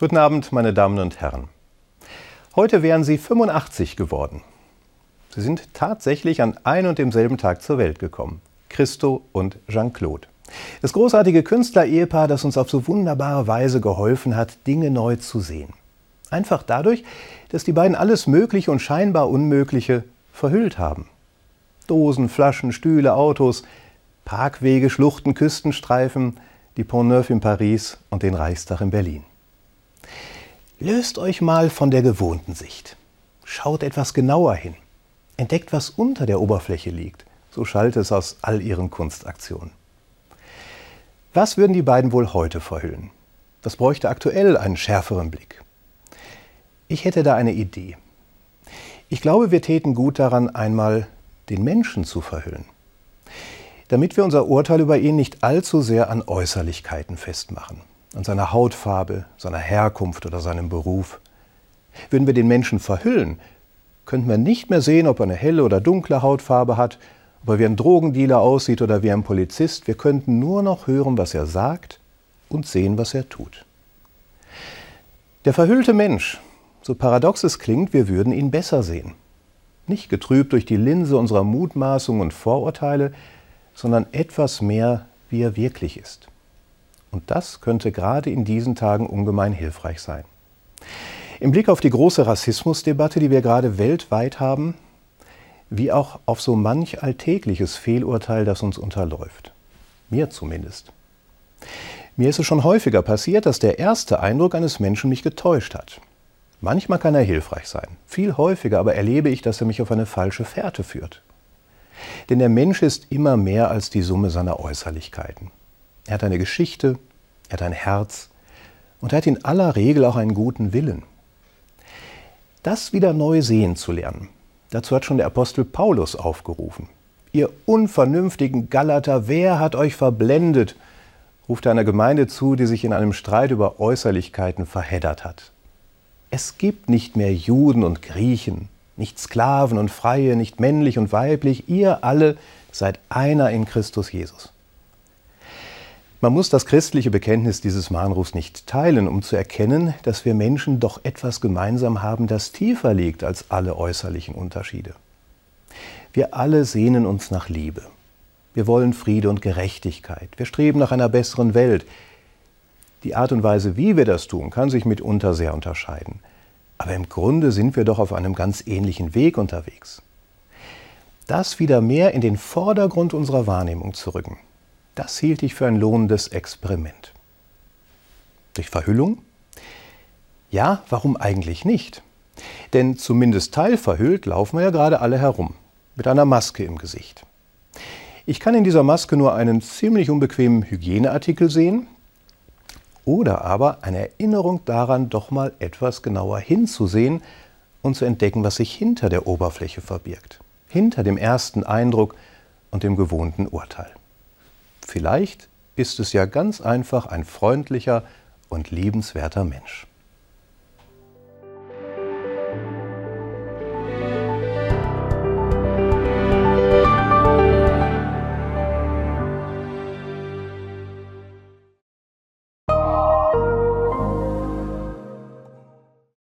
Guten Abend, meine Damen und Herren. Heute wären Sie 85 geworden. Sie sind tatsächlich an ein und demselben Tag zur Welt gekommen. Christo und Jean-Claude. Das großartige Künstler-Ehepaar, das uns auf so wunderbare Weise geholfen hat, Dinge neu zu sehen. Einfach dadurch, dass die beiden alles Mögliche und scheinbar Unmögliche verhüllt haben. Dosen, Flaschen, Stühle, Autos, Parkwege, Schluchten, Küstenstreifen, die Pont Neuf in Paris und den Reichstag in Berlin. Löst euch mal von der gewohnten Sicht. Schaut etwas genauer hin. Entdeckt, was unter der Oberfläche liegt. So schallt es aus all ihren Kunstaktionen. Was würden die beiden wohl heute verhüllen? Das bräuchte aktuell einen schärferen Blick. Ich hätte da eine Idee. Ich glaube, wir täten gut daran, einmal den Menschen zu verhüllen, damit wir unser Urteil über ihn nicht allzu sehr an Äußerlichkeiten festmachen, an seiner Hautfarbe, seiner Herkunft oder seinem Beruf. Würden wir den Menschen verhüllen, könnten wir nicht mehr sehen, ob er eine helle oder dunkle Hautfarbe hat, ob er wie ein Drogendealer aussieht oder wie ein Polizist. Wir könnten nur noch hören, was er sagt und sehen, was er tut. Der verhüllte Mensch so paradox es klingt, wir würden ihn besser sehen. Nicht getrübt durch die Linse unserer Mutmaßungen und Vorurteile, sondern etwas mehr, wie er wirklich ist. Und das könnte gerade in diesen Tagen ungemein hilfreich sein. Im Blick auf die große Rassismusdebatte, die wir gerade weltweit haben, wie auch auf so manch alltägliches Fehlurteil, das uns unterläuft. Mir zumindest. Mir ist es schon häufiger passiert, dass der erste Eindruck eines Menschen mich getäuscht hat. Manchmal kann er hilfreich sein. Viel häufiger aber erlebe ich, dass er mich auf eine falsche Fährte führt. Denn der Mensch ist immer mehr als die Summe seiner Äußerlichkeiten. Er hat eine Geschichte, er hat ein Herz und er hat in aller Regel auch einen guten Willen. Das wieder neu sehen zu lernen, dazu hat schon der Apostel Paulus aufgerufen. Ihr unvernünftigen Galater, wer hat euch verblendet? ruft er einer Gemeinde zu, die sich in einem Streit über Äußerlichkeiten verheddert hat. Es gibt nicht mehr Juden und Griechen, nicht Sklaven und Freie, nicht männlich und weiblich, ihr alle seid einer in Christus Jesus. Man muss das christliche Bekenntnis dieses Mahnrufs nicht teilen, um zu erkennen, dass wir Menschen doch etwas gemeinsam haben, das tiefer liegt als alle äußerlichen Unterschiede. Wir alle sehnen uns nach Liebe. Wir wollen Friede und Gerechtigkeit. Wir streben nach einer besseren Welt. Die Art und Weise, wie wir das tun, kann sich mitunter sehr unterscheiden. Aber im Grunde sind wir doch auf einem ganz ähnlichen Weg unterwegs. Das wieder mehr in den Vordergrund unserer Wahrnehmung zu rücken, das hielt ich für ein lohnendes Experiment. Durch Verhüllung? Ja, warum eigentlich nicht? Denn zumindest teilverhüllt laufen wir ja gerade alle herum, mit einer Maske im Gesicht. Ich kann in dieser Maske nur einen ziemlich unbequemen Hygieneartikel sehen, oder aber eine Erinnerung daran, doch mal etwas genauer hinzusehen und zu entdecken, was sich hinter der Oberfläche verbirgt, hinter dem ersten Eindruck und dem gewohnten Urteil. Vielleicht ist es ja ganz einfach ein freundlicher und liebenswerter Mensch.